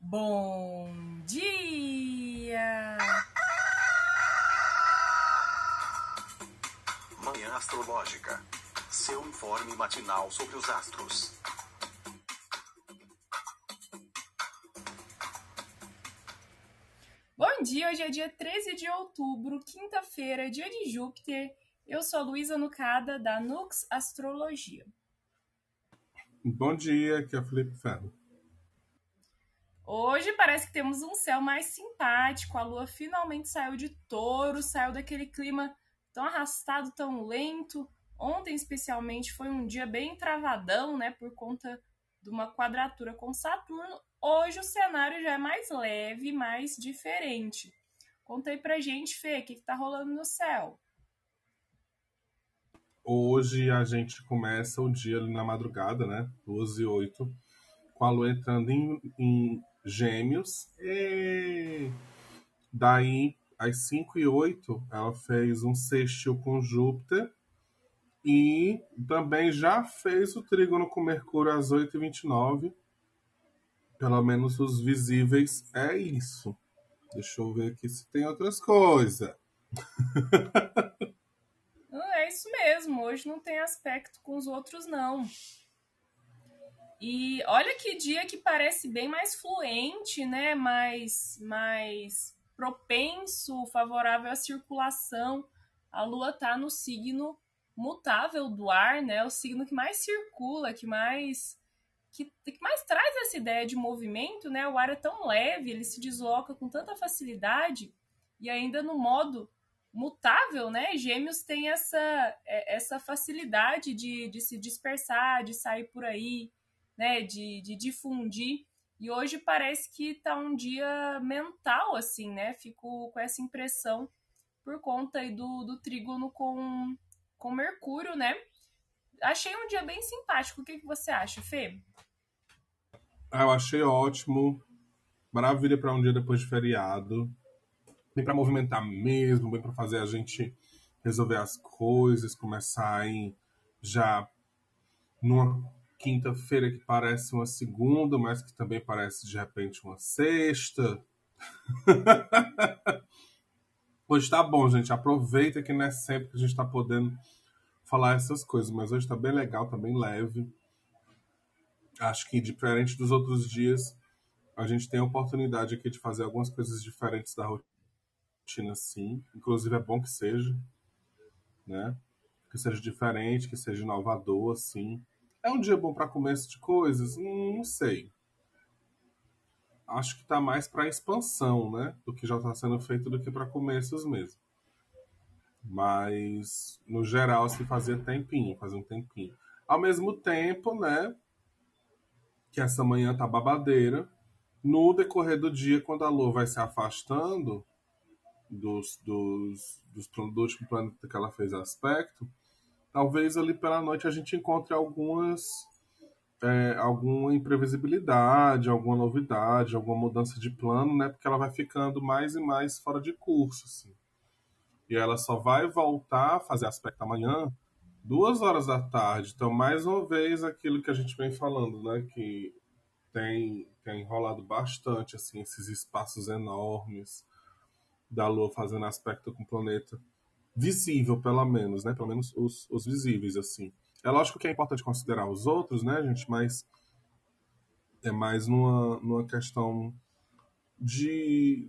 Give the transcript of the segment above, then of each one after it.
Bom dia! Manhã Astrológica. Seu informe matinal sobre os astros. Bom dia, hoje é dia 13 de outubro, quinta-feira, dia de Júpiter. Eu sou a Luísa Nucada, da Nux Astrologia. Bom dia, aqui é o Felipe Ferro. Hoje parece que temos um céu mais simpático, a lua finalmente saiu de touro, saiu daquele clima tão arrastado, tão lento. Ontem, especialmente, foi um dia bem travadão, né, por conta de uma quadratura com Saturno. Hoje o cenário já é mais leve, mais diferente. Conta aí pra gente, Fê, o que, que tá rolando no céu? Hoje a gente começa o dia na madrugada, né? 12 e 8, com a lua entrando em, em gêmeos. E daí, às 5 e 8, ela fez um sextil com Júpiter. E também já fez o trígono com Mercúrio às 8 e 29 pelo menos os visíveis é isso. Deixa eu ver aqui se tem outras coisas. é isso mesmo. Hoje não tem aspecto com os outros, não. E olha que dia que parece bem mais fluente, né? Mais, mais propenso, favorável à circulação. A Lua tá no signo mutável do ar, né? O signo que mais circula, que mais que, que mais traz essa ideia de movimento, né? O ar é tão leve, ele se desloca com tanta facilidade e ainda no modo mutável, né? Gêmeos tem essa, é, essa facilidade de, de se dispersar, de sair por aí, né? De, de difundir. E hoje parece que tá um dia mental, assim, né? Fico com essa impressão por conta aí do, do trígono com, com Mercúrio, né? Achei um dia bem simpático. O que, que você acha, Fê? Ah, eu achei ótimo. Maravilha para um dia depois de feriado. Bem para movimentar mesmo, bem para fazer a gente resolver as coisas, começar em já numa quinta-feira que parece uma segunda, mas que também parece de repente uma sexta. hoje tá bom, gente. Aproveita que não é sempre que a gente tá podendo falar essas coisas, mas hoje tá bem legal, tá bem leve acho que diferente dos outros dias, a gente tem a oportunidade aqui de fazer algumas coisas diferentes da rotina, sim. Inclusive é bom que seja, né? Que seja diferente, que seja inovador, assim. É um dia bom para começo de coisas? Hum, não sei. Acho que tá mais para expansão, né? Do que já está sendo feito do que para começos mesmo. Mas, no geral, se fazia tempinho, fazia um tempinho. Ao mesmo tempo, né? que essa manhã tá babadeira. No decorrer do dia, quando a Lua vai se afastando dos, dos, dos, do último planeta que ela fez aspecto, talvez ali pela noite a gente encontre algumas é, alguma imprevisibilidade, alguma novidade, alguma mudança de plano, né? Porque ela vai ficando mais e mais fora de curso, assim. E ela só vai voltar a fazer aspecto amanhã duas horas da tarde. Então, mais uma vez, aquilo que a gente vem falando, né? Que tem, tem rolado bastante, assim, esses espaços enormes da Lua fazendo aspecto com o planeta. Visível, pelo menos, né? Pelo menos os, os visíveis, assim. É lógico que é importante considerar os outros, né, gente? Mas é mais numa, numa questão de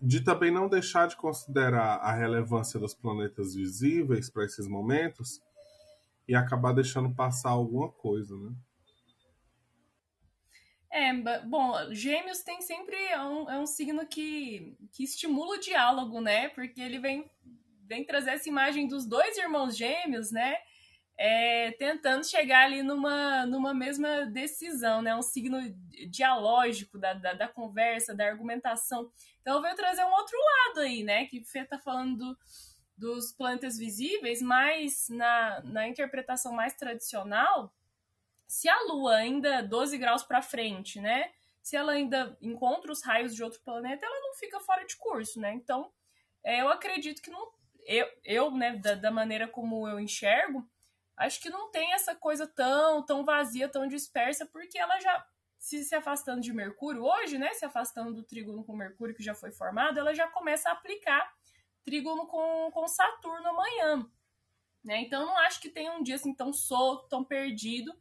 de também não deixar de considerar a relevância dos planetas visíveis para esses momentos e acabar deixando passar alguma coisa, né? É, bom, Gêmeos tem sempre é um, é um signo que, que estimula o diálogo, né? Porque ele vem, vem trazer essa imagem dos dois irmãos gêmeos, né? é, tentando chegar ali numa, numa mesma decisão, né? Um signo dialógico da, da, da, conversa, da argumentação. Então, veio trazer um outro lado aí, né? Que Fê tá falando do, dos planetas visíveis, mas na, na interpretação mais tradicional, se a Lua ainda 12 graus para frente, né? Se ela ainda encontra os raios de outro planeta, ela não fica fora de curso, né? Então, é, eu acredito que não. Eu, eu né, da, da maneira como eu enxergo, acho que não tem essa coisa tão, tão vazia, tão dispersa, porque ela já se, se afastando de Mercúrio hoje, né? Se afastando do trígono com Mercúrio que já foi formado, ela já começa a aplicar trígono com, com Saturno amanhã. Né? Então, não acho que tenha um dia assim tão solto, tão perdido,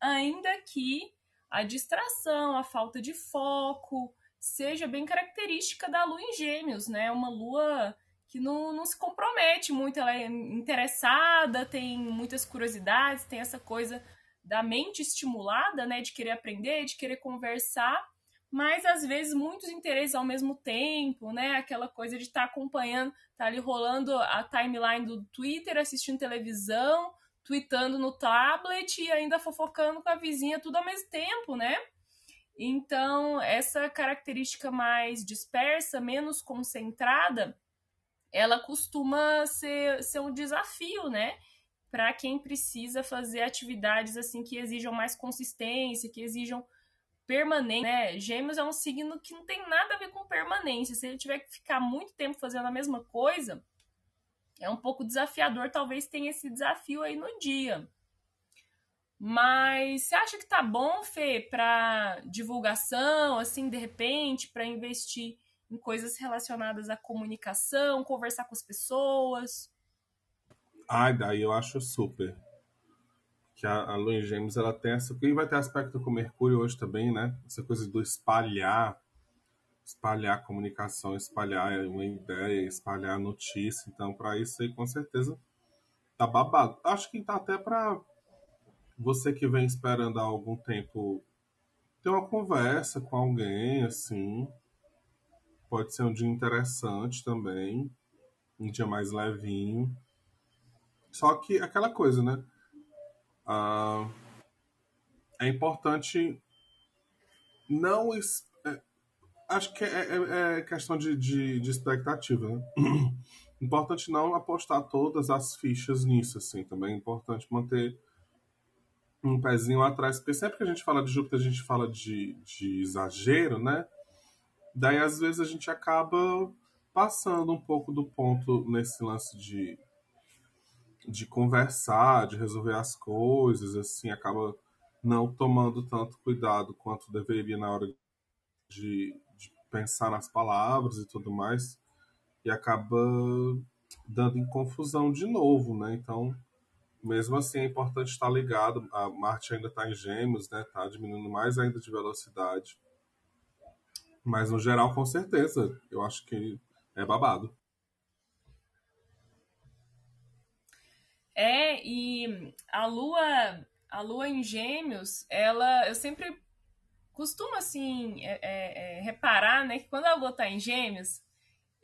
ainda que a distração, a falta de foco seja bem característica da lua em Gêmeos, né? Uma lua que não, não se compromete muito, ela é interessada, tem muitas curiosidades, tem essa coisa da mente estimulada, né, de querer aprender, de querer conversar, mas às vezes muitos interesses ao mesmo tempo, né, aquela coisa de estar tá acompanhando, tá ali rolando a timeline do Twitter, assistindo televisão, tweetando no tablet e ainda fofocando com a vizinha tudo ao mesmo tempo, né? Então, essa característica mais dispersa, menos concentrada, ela costuma ser, ser um desafio, né? para quem precisa fazer atividades assim que exijam mais consistência, que exijam permanência, né? Gêmeos é um signo que não tem nada a ver com permanência. Se ele tiver que ficar muito tempo fazendo a mesma coisa, é um pouco desafiador, talvez tenha esse desafio aí no dia. Mas você acha que tá bom, Fê, para divulgação, assim, de repente, para investir em coisas relacionadas à comunicação, conversar com as pessoas? Ai, daí eu acho super. Que a, a Lua Gêmeos, ela tem essa... E vai ter aspecto com Mercúrio hoje também, né? Essa coisa do espalhar, espalhar comunicação, espalhar uma ideia, espalhar notícia. Então, para isso aí, com certeza, tá babado. Acho que tá até para você que vem esperando há algum tempo ter uma conversa com alguém, assim. Pode ser um dia interessante também, um dia mais levinho. Só que aquela coisa, né? Ah, é importante não. É, acho que é, é, é questão de, de, de, expectativa, né? importante não apostar todas as fichas nisso, assim. Também é importante manter um pezinho atrás, porque sempre que a gente fala de Júpiter, a gente fala de, de exagero, né? Daí, às vezes, a gente acaba passando um pouco do ponto nesse lance de de conversar, de resolver as coisas, assim, acaba não tomando tanto cuidado quanto deveria na hora de, de pensar nas palavras e tudo mais, e acaba dando em confusão de novo, né? Então, mesmo assim, é importante estar ligado. A Marte ainda está em gêmeos, né? Está diminuindo mais ainda de velocidade. Mas, no geral, com certeza, eu acho que é babado. É, e a lua, a lua em gêmeos, ela, eu sempre costumo, assim, é, é, é, reparar, né, que quando a lua tá em gêmeos,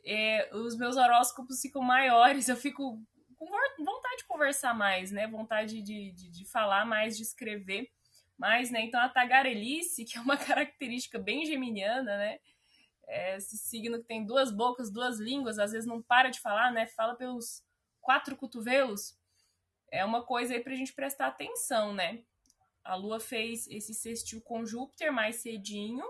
é, os meus horóscopos ficam maiores, eu fico com vontade de conversar mais, né, vontade de, de, de falar mais, de escrever mais, né, então a tagarelice, que é uma característica bem geminiana, né, é esse signo que tem duas bocas, duas línguas, às vezes não para de falar, né, fala pelos quatro cotovelos, é uma coisa aí a gente prestar atenção, né? A Lua fez esse sextil com Júpiter mais cedinho,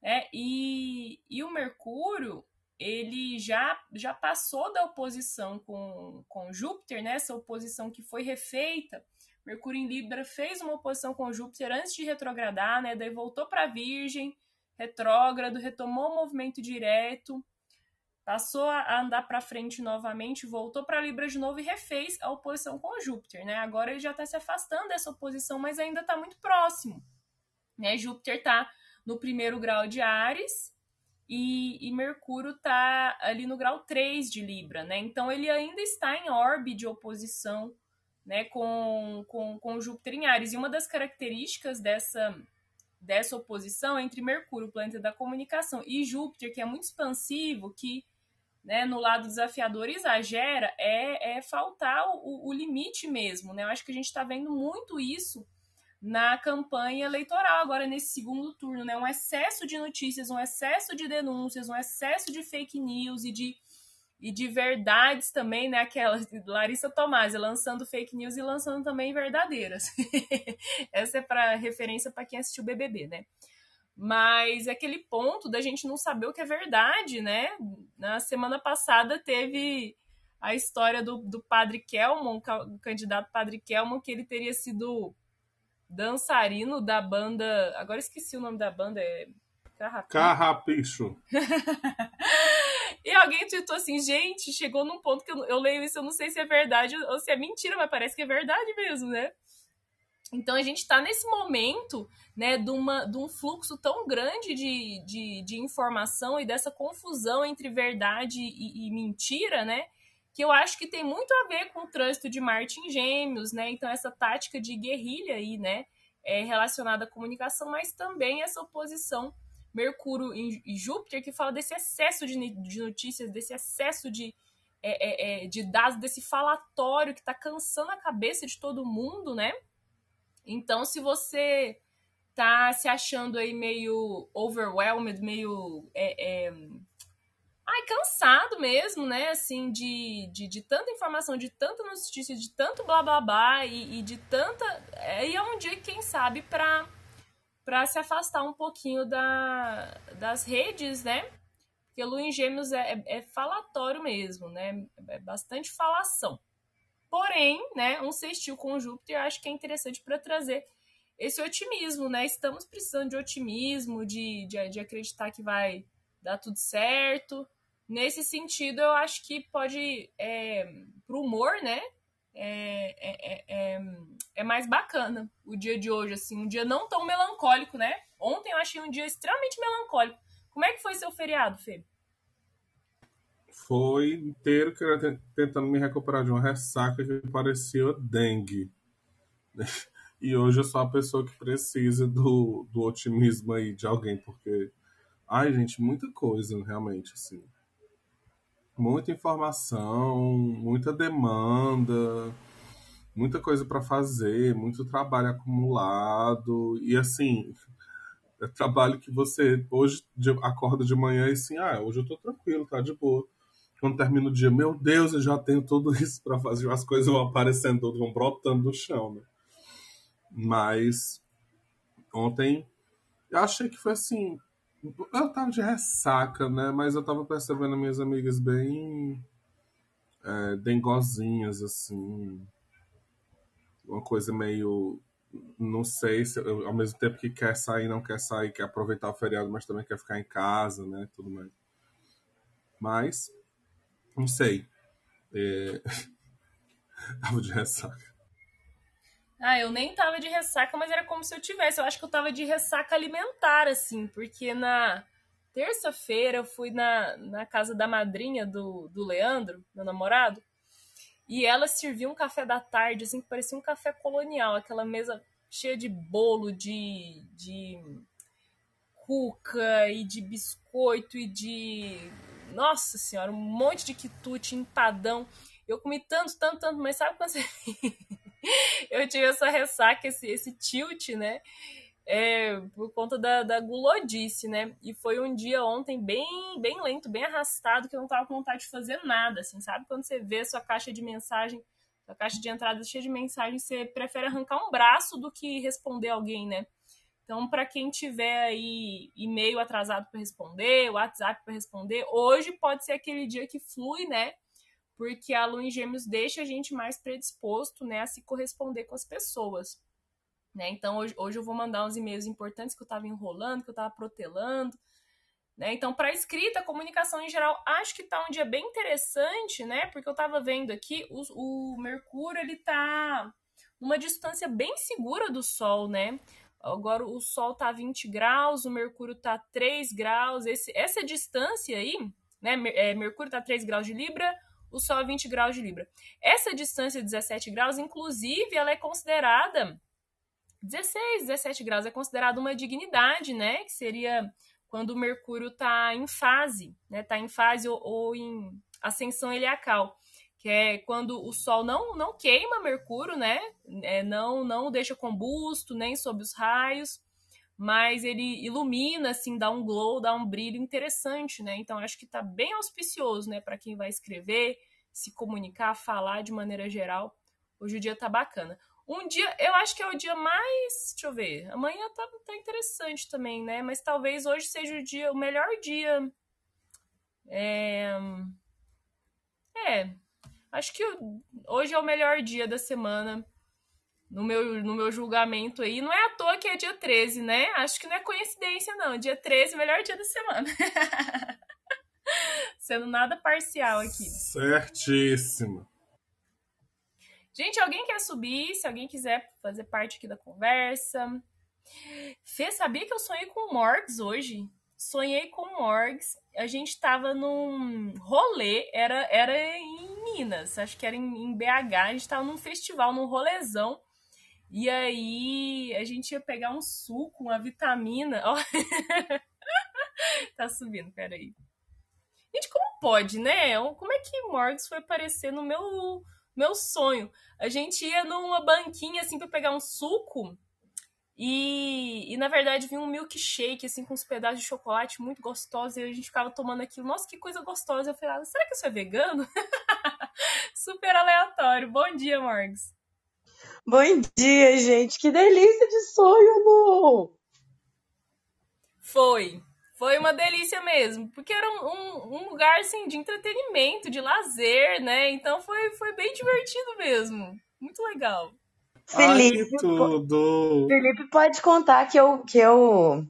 né? E, e o Mercúrio, ele já, já passou da oposição com, com Júpiter, né? Essa oposição que foi refeita. Mercúrio em Libra fez uma oposição com Júpiter antes de retrogradar, né? Daí voltou para Virgem, retrógrado, retomou o movimento direto passou a andar para frente novamente, voltou para Libra de novo e refez a oposição com Júpiter, né? Agora ele já está se afastando dessa oposição, mas ainda está muito próximo, né? Júpiter está no primeiro grau de Ares e, e Mercúrio está ali no grau 3 de Libra, né? Então ele ainda está em orbe de oposição, né? Com, com, com Júpiter em Ares. E uma das características dessa dessa oposição entre Mercúrio, planeta da comunicação, e Júpiter, que é muito expansivo, que né, no lado desafiador exagera é, é faltar o, o limite mesmo. Né? Eu acho que a gente está vendo muito isso na campanha eleitoral, agora nesse segundo turno, né? Um excesso de notícias, um excesso de denúncias, um excesso de fake news e de, e de verdades também, né? Aquela Larissa Tomás lançando fake news e lançando também verdadeiras. Essa é para referência para quem assistiu BBB, né? Mas é aquele ponto da gente não saber o que é verdade, né? Na semana passada teve a história do, do padre Kelmon, o candidato padre Kelmon, que ele teria sido dançarino da banda. Agora esqueci o nome da banda, é. Carrapicho. Carrapicho. e alguém tweetou assim, gente, chegou num ponto que eu, eu leio isso, eu não sei se é verdade ou se é mentira, mas parece que é verdade mesmo, né? Então a gente está nesse momento né, de, uma, de um fluxo tão grande de, de, de informação e dessa confusão entre verdade e, e, mentira, né? Que eu acho que tem muito a ver com o trânsito de Marte em Gêmeos, né? Então, essa tática de guerrilha aí, né? É relacionada à comunicação, mas também essa oposição Mercúrio e Júpiter, que fala desse excesso de, de notícias, desse excesso de, é, é, é de dados, desse falatório que está cansando a cabeça de todo mundo, né? Então, se você tá se achando aí meio overwhelmed, meio. É, é... Ai, cansado mesmo, né? Assim, de, de, de tanta informação, de tanta notícia, de tanto blá blá blá e, e de tanta. Aí é um dia, quem sabe, para para se afastar um pouquinho da, das redes, né? Porque Lua em Gêmeos é, é, é falatório mesmo, né? É bastante falação. Porém, né, um sextil com Júpiter eu acho que é interessante para trazer esse otimismo, né? Estamos precisando de otimismo, de, de, de, acreditar que vai dar tudo certo. Nesse sentido, eu acho que pode, é, pro humor, né? É, é, é, é, mais bacana o dia de hoje, assim, um dia não tão melancólico, né? Ontem eu achei um dia extremamente melancólico. Como é que foi seu feriado, Fê? Foi inteiro tentando me recuperar de uma ressaca que parecia dengue. E hoje eu sou a pessoa que precisa do, do otimismo aí de alguém, porque, ai, gente, muita coisa, realmente, assim. Muita informação, muita demanda, muita coisa para fazer, muito trabalho acumulado. E, assim, é trabalho que você hoje acorda de manhã e assim, ah, hoje eu tô tranquilo, tá de boa. Quando termina o dia, meu Deus, eu já tenho tudo isso para fazer, as coisas vão aparecendo, vão brotando do chão, né? Mas ontem eu achei que foi assim. Eu tava de ressaca, né? Mas eu tava percebendo minhas amigas bem é, dengozinhas, assim. Uma coisa meio. Não sei se ao mesmo tempo que quer sair, não quer sair, quer aproveitar o feriado, mas também quer ficar em casa, né? Tudo mais. Mas, não sei. É... tava de ressaca. Ah, eu nem tava de ressaca, mas era como se eu tivesse. Eu acho que eu tava de ressaca alimentar, assim, porque na terça-feira eu fui na, na casa da madrinha do, do Leandro, meu namorado, e ela serviu um café da tarde, assim, que parecia um café colonial, aquela mesa cheia de bolo, de, de cuca e de biscoito e de. Nossa senhora, um monte de quitute, empadão. Eu comi tanto, tanto, tanto, mas sabe quando você. eu tive essa ressaca, esse, esse tilt, né? É, por conta da, da gulodice, né? E foi um dia ontem bem, bem lento, bem arrastado, que eu não tava com vontade de fazer nada, assim, sabe? Quando você vê a sua caixa de mensagem, a caixa de entrada cheia de mensagem, você prefere arrancar um braço do que responder alguém, né? Então, para quem tiver aí e-mail atrasado para responder, WhatsApp para responder, hoje pode ser aquele dia que flui, né? porque a lua em gêmeos deixa a gente mais predisposto né, a se corresponder com as pessoas. Né? Então, hoje, hoje eu vou mandar uns e-mails importantes que eu estava enrolando, que eu estava protelando. Né? Então, para escrita, comunicação em geral, acho que está um dia bem interessante, né? Porque eu estava vendo aqui, o, o Mercúrio ele está numa distância bem segura do Sol, né? Agora o Sol a 20 graus, o Mercúrio a 3 graus. Esse, essa distância aí, né? É, Mercúrio a 3 graus de Libra, o Sol a 20 graus de Libra. Essa distância de 17 graus, inclusive, ela é considerada 16, 17 graus é considerada uma dignidade, né? Que seria quando o Mercúrio está em fase, né? Está em fase ou, ou, em ascensão heliacal, que é quando o Sol não não queima Mercúrio, né? É, não não deixa combusto nem sob os raios, mas ele ilumina, assim, dá um glow, dá um brilho interessante, né? Então acho que está bem auspicioso, né, para quem vai escrever, se comunicar, falar de maneira geral. Hoje o dia tá bacana. Um dia, eu acho que é o dia mais. Deixa eu ver. Amanhã tá, tá interessante também, né? Mas talvez hoje seja o dia, o melhor dia. É. É. Acho que hoje é o melhor dia da semana no meu, no meu julgamento aí. Não é à toa que é dia 13, né? Acho que não é coincidência, não. Dia 13, melhor dia da semana. Sendo nada parcial aqui. Certíssimo. Gente, alguém quer subir? Se alguém quiser fazer parte aqui da conversa. Fê, sabia que eu sonhei com Morgs hoje? Sonhei com Morgs. A gente tava num rolê, era, era em Minas, acho que era em, em BH. A gente tava num festival, num rolezão. E aí a gente ia pegar um suco, uma vitamina. Ó. tá subindo, peraí. Gente, como pode, né? Como é que Morgs foi aparecer no meu, meu sonho? A gente ia numa banquinha assim para pegar um suco. E, e na verdade vinha um milkshake, assim, com uns pedaços de chocolate muito gostosos. E a gente ficava tomando aquilo. Nossa, que coisa gostosa. Eu falei, ah, será que isso é vegano? Super aleatório. Bom dia, Morgs. Bom dia, gente. Que delícia de sonho, Lu! Foi. Foi uma delícia mesmo. Porque era um, um, um, lugar, assim, de entretenimento, de lazer, né? Então foi, foi bem divertido mesmo. Muito legal. Felipe, Ai, tudo! Felipe pode contar que eu, que eu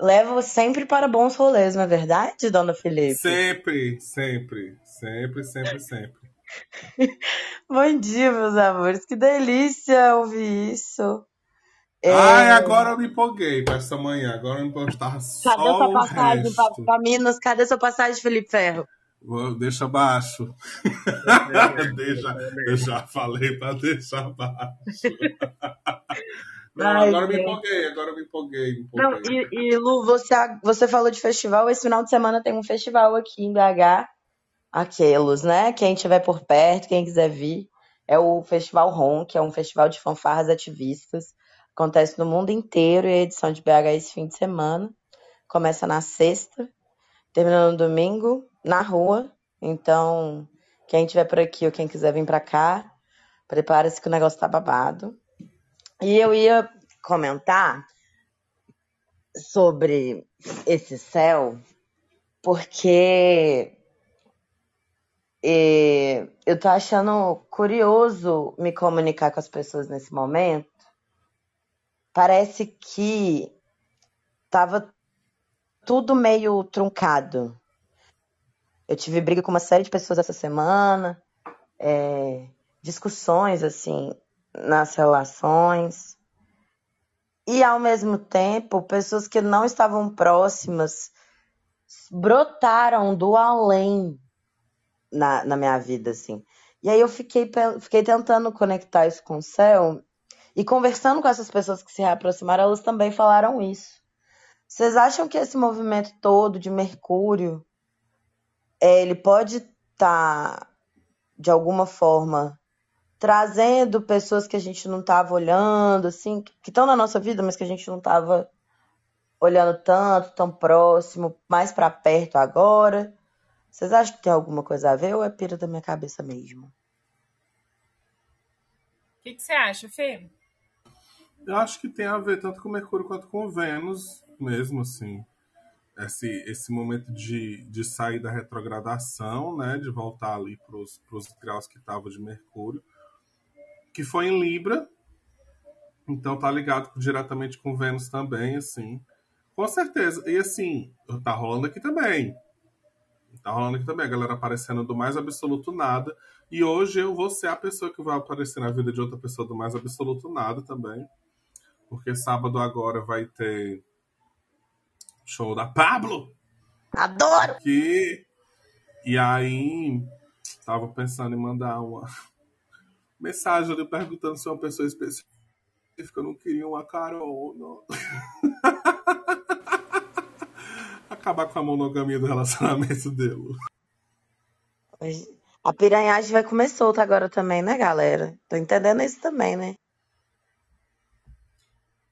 levo sempre para bons rolês, não é verdade, dona Felipe? Sempre, sempre, sempre, sempre, sempre. Bom dia, meus amores. Que delícia ouvir isso. É... Ai, agora eu me empolguei para essa manhã. Agora eu me só Cadê sua passagem para Minas? Cadê sua passagem, Felipe Ferro? Deixa abaixo. deixa, eu já falei para deixar abaixo. Não, Ai, agora me empolguei, agora me empolguei. Me empolguei. Não, e, e, Lu, você, você falou de festival. Esse final de semana tem um festival aqui em BH Aquelos, né? Quem estiver por perto, quem quiser vir, é o Festival ROM, que é um festival de fanfarras ativistas. Acontece no mundo inteiro e a edição de BH é esse fim de semana. Começa na sexta, termina no domingo, na rua. Então, quem estiver por aqui ou quem quiser vir para cá, prepare-se que o negócio tá babado. E eu ia comentar sobre esse céu, porque e eu tô achando curioso me comunicar com as pessoas nesse momento. Parece que tava tudo meio truncado. Eu tive briga com uma série de pessoas essa semana, é, discussões assim nas relações. E ao mesmo tempo, pessoas que não estavam próximas brotaram do além na, na minha vida, assim. E aí eu fiquei, fiquei tentando conectar isso com o céu e conversando com essas pessoas que se reaproximaram, elas também falaram isso. Vocês acham que esse movimento todo de Mercúrio, é, ele pode estar, tá, de alguma forma, trazendo pessoas que a gente não estava olhando, assim, que estão na nossa vida, mas que a gente não estava olhando tanto, tão próximo, mais para perto agora? Vocês acham que tem alguma coisa a ver ou é pira da minha cabeça mesmo? O que, que você acha, Fê? Eu acho que tem a ver tanto com Mercúrio quanto com Vênus, mesmo assim. Esse, esse momento de, de sair da retrogradação, né? De voltar ali para os graus que estavam de Mercúrio. Que foi em Libra. Então tá ligado diretamente com Vênus também, assim. Com certeza. E assim, tá rolando aqui também. Tá rolando aqui também a galera aparecendo do mais absoluto nada. E hoje eu vou ser a pessoa que vai aparecer na vida de outra pessoa do mais absoluto nada também. Porque sábado agora vai ter show da Pablo. Adoro! Aqui. E aí, tava pensando em mandar uma mensagem ali perguntando se uma pessoa específica não queria uma carona. acabar com a monogamia do relacionamento dele. A piranhagem vai comer solta agora também, né, galera? Tô entendendo isso também, né?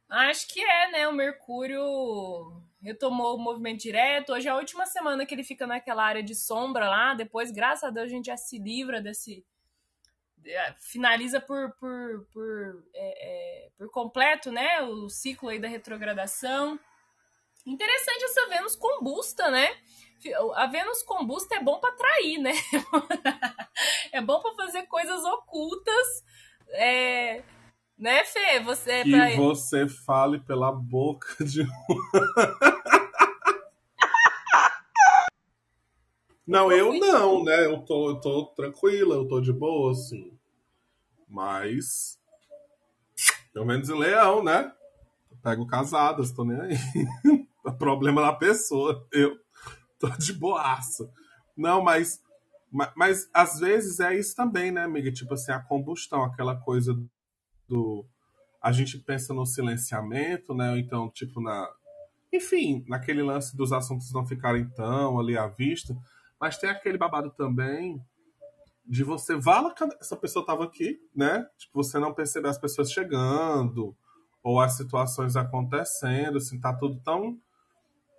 Acho que é, né? O Mercúrio retomou o movimento direto. Hoje é a última semana que ele fica naquela área de sombra lá. Depois, graças a Deus, a gente já se livra desse. É, finaliza por, por, por, é, é, por completo, né? O ciclo aí da retrogradação. Interessante essa Vênus combusta, né? A Vênus combusta é bom para atrair, né? é bom para fazer coisas ocultas. É... Né, Fê? Você é Que pra... você fale pela boca de um. Não, eu não, né? Eu tô, eu tô tranquila, eu tô de boa, assim. Mas. Pelo menos em leão, né? Eu pego casadas, tô nem aí. É problema da pessoa. Eu tô de boaça. Não, mas, mas. Mas às vezes é isso também, né, amiga? Tipo assim, a combustão, aquela coisa do. A gente pensa no silenciamento, né? Ou então, tipo, na. Enfim, naquele lance dos assuntos não ficarem tão ali à vista. Mas tem aquele babado também de você vala essa pessoa estava aqui, né? Tipo, você não perceber as pessoas chegando ou as situações acontecendo, assim, tá tudo tão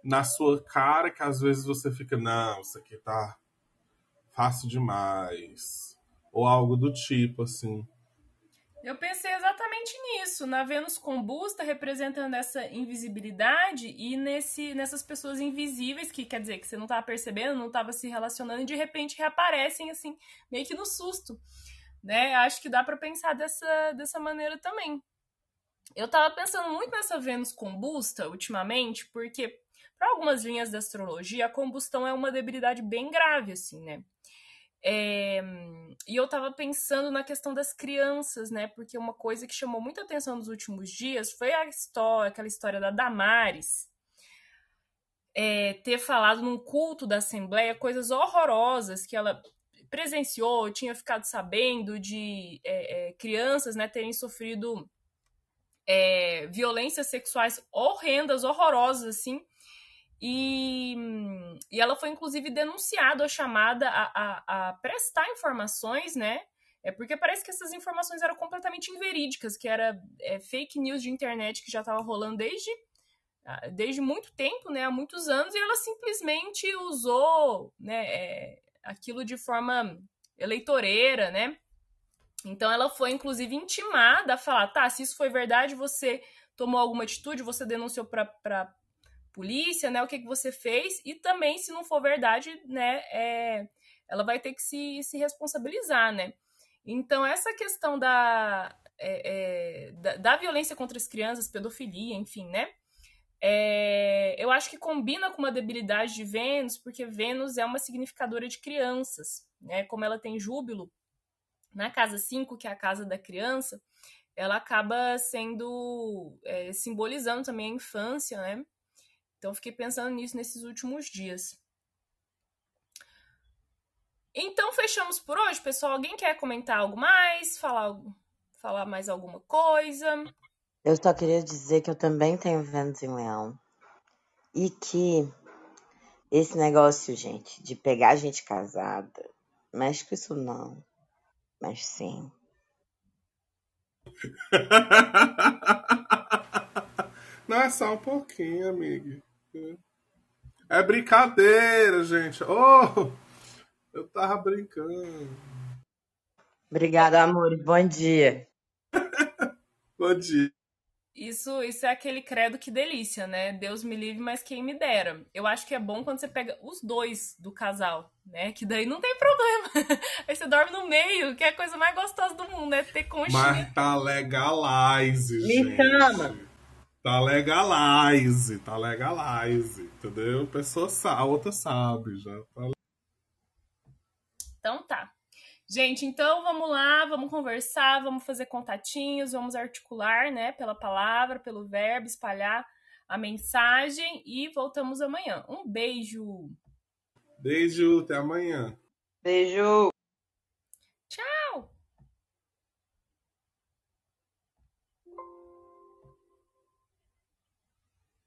na sua cara que às vezes você fica, não, isso aqui tá fácil demais. Ou algo do tipo, assim. Eu pensei exatamente nisso, na Vênus combusta representando essa invisibilidade e nesse, nessas pessoas invisíveis, que quer dizer que você não estava percebendo, não estava se relacionando e de repente reaparecem assim, meio que no susto. Né? Acho que dá para pensar dessa, dessa maneira também. Eu estava pensando muito nessa Vênus combusta ultimamente, porque para algumas linhas da astrologia a combustão é uma debilidade bem grave assim, né? É, e eu tava pensando na questão das crianças, né? Porque uma coisa que chamou muita atenção nos últimos dias foi a história, aquela história da Damares é, ter falado num culto da Assembleia coisas horrorosas que ela presenciou, tinha ficado sabendo de é, é crianças né, terem sofrido é, violências sexuais horrendas, horrorosas, assim, e, e ela foi, inclusive, denunciada ou chamada a, a, a, prestar informações, né? É porque parece que essas informações eram completamente inverídicas, que era é, fake news de internet que já estava rolando desde, ah, desde muito tempo, né? Há muitos anos, e ela simplesmente usou né, é, aquilo de forma eleitoreira, né? Então ela foi, inclusive, intimada a falar: tá, se isso foi verdade, você tomou alguma atitude, você denunciou para polícia, né? O que, que você fez e também, se não for verdade, né? É, ela vai ter que se, se responsabilizar, né? Então, essa questão da, é, é, da, da, violência contra as crianças, pedofilia, enfim, né? É, eu acho que combina com uma debilidade de Vênus, porque Vênus é uma significadora de crianças, né? Como ela tem júbilo na casa 5, que é a casa da criança, ela acaba sendo é, simbolizando também a infância, né? Então fiquei pensando nisso nesses últimos dias. Então fechamos por hoje, pessoal. Alguém quer comentar algo mais? Falar, falar mais alguma coisa? Eu só queria dizer que eu também tenho Vênus em Leão. E que esse negócio, gente, de pegar gente casada, mexe com isso não. Mas sim. Não é só um pouquinho, amiga. É brincadeira, gente. Oh, eu tava brincando. Obrigada, amor. Bom dia. Bom dia. Isso, isso é aquele credo que delícia, né? Deus me livre, mas quem me dera. Eu acho que é bom quando você pega os dois do casal, né? Que daí não tem problema. Aí você dorme no meio, que é a coisa mais gostosa do mundo, é ter conchinha. Mas tá legalize, me gente. Me chama. Tá legalize, tá legalize, entendeu? A pessoa sabe, a outra sabe já. Tá... Então tá. Gente, então vamos lá, vamos conversar, vamos fazer contatinhos, vamos articular, né, pela palavra, pelo verbo, espalhar a mensagem e voltamos amanhã. Um beijo. Beijo, até amanhã. Beijo.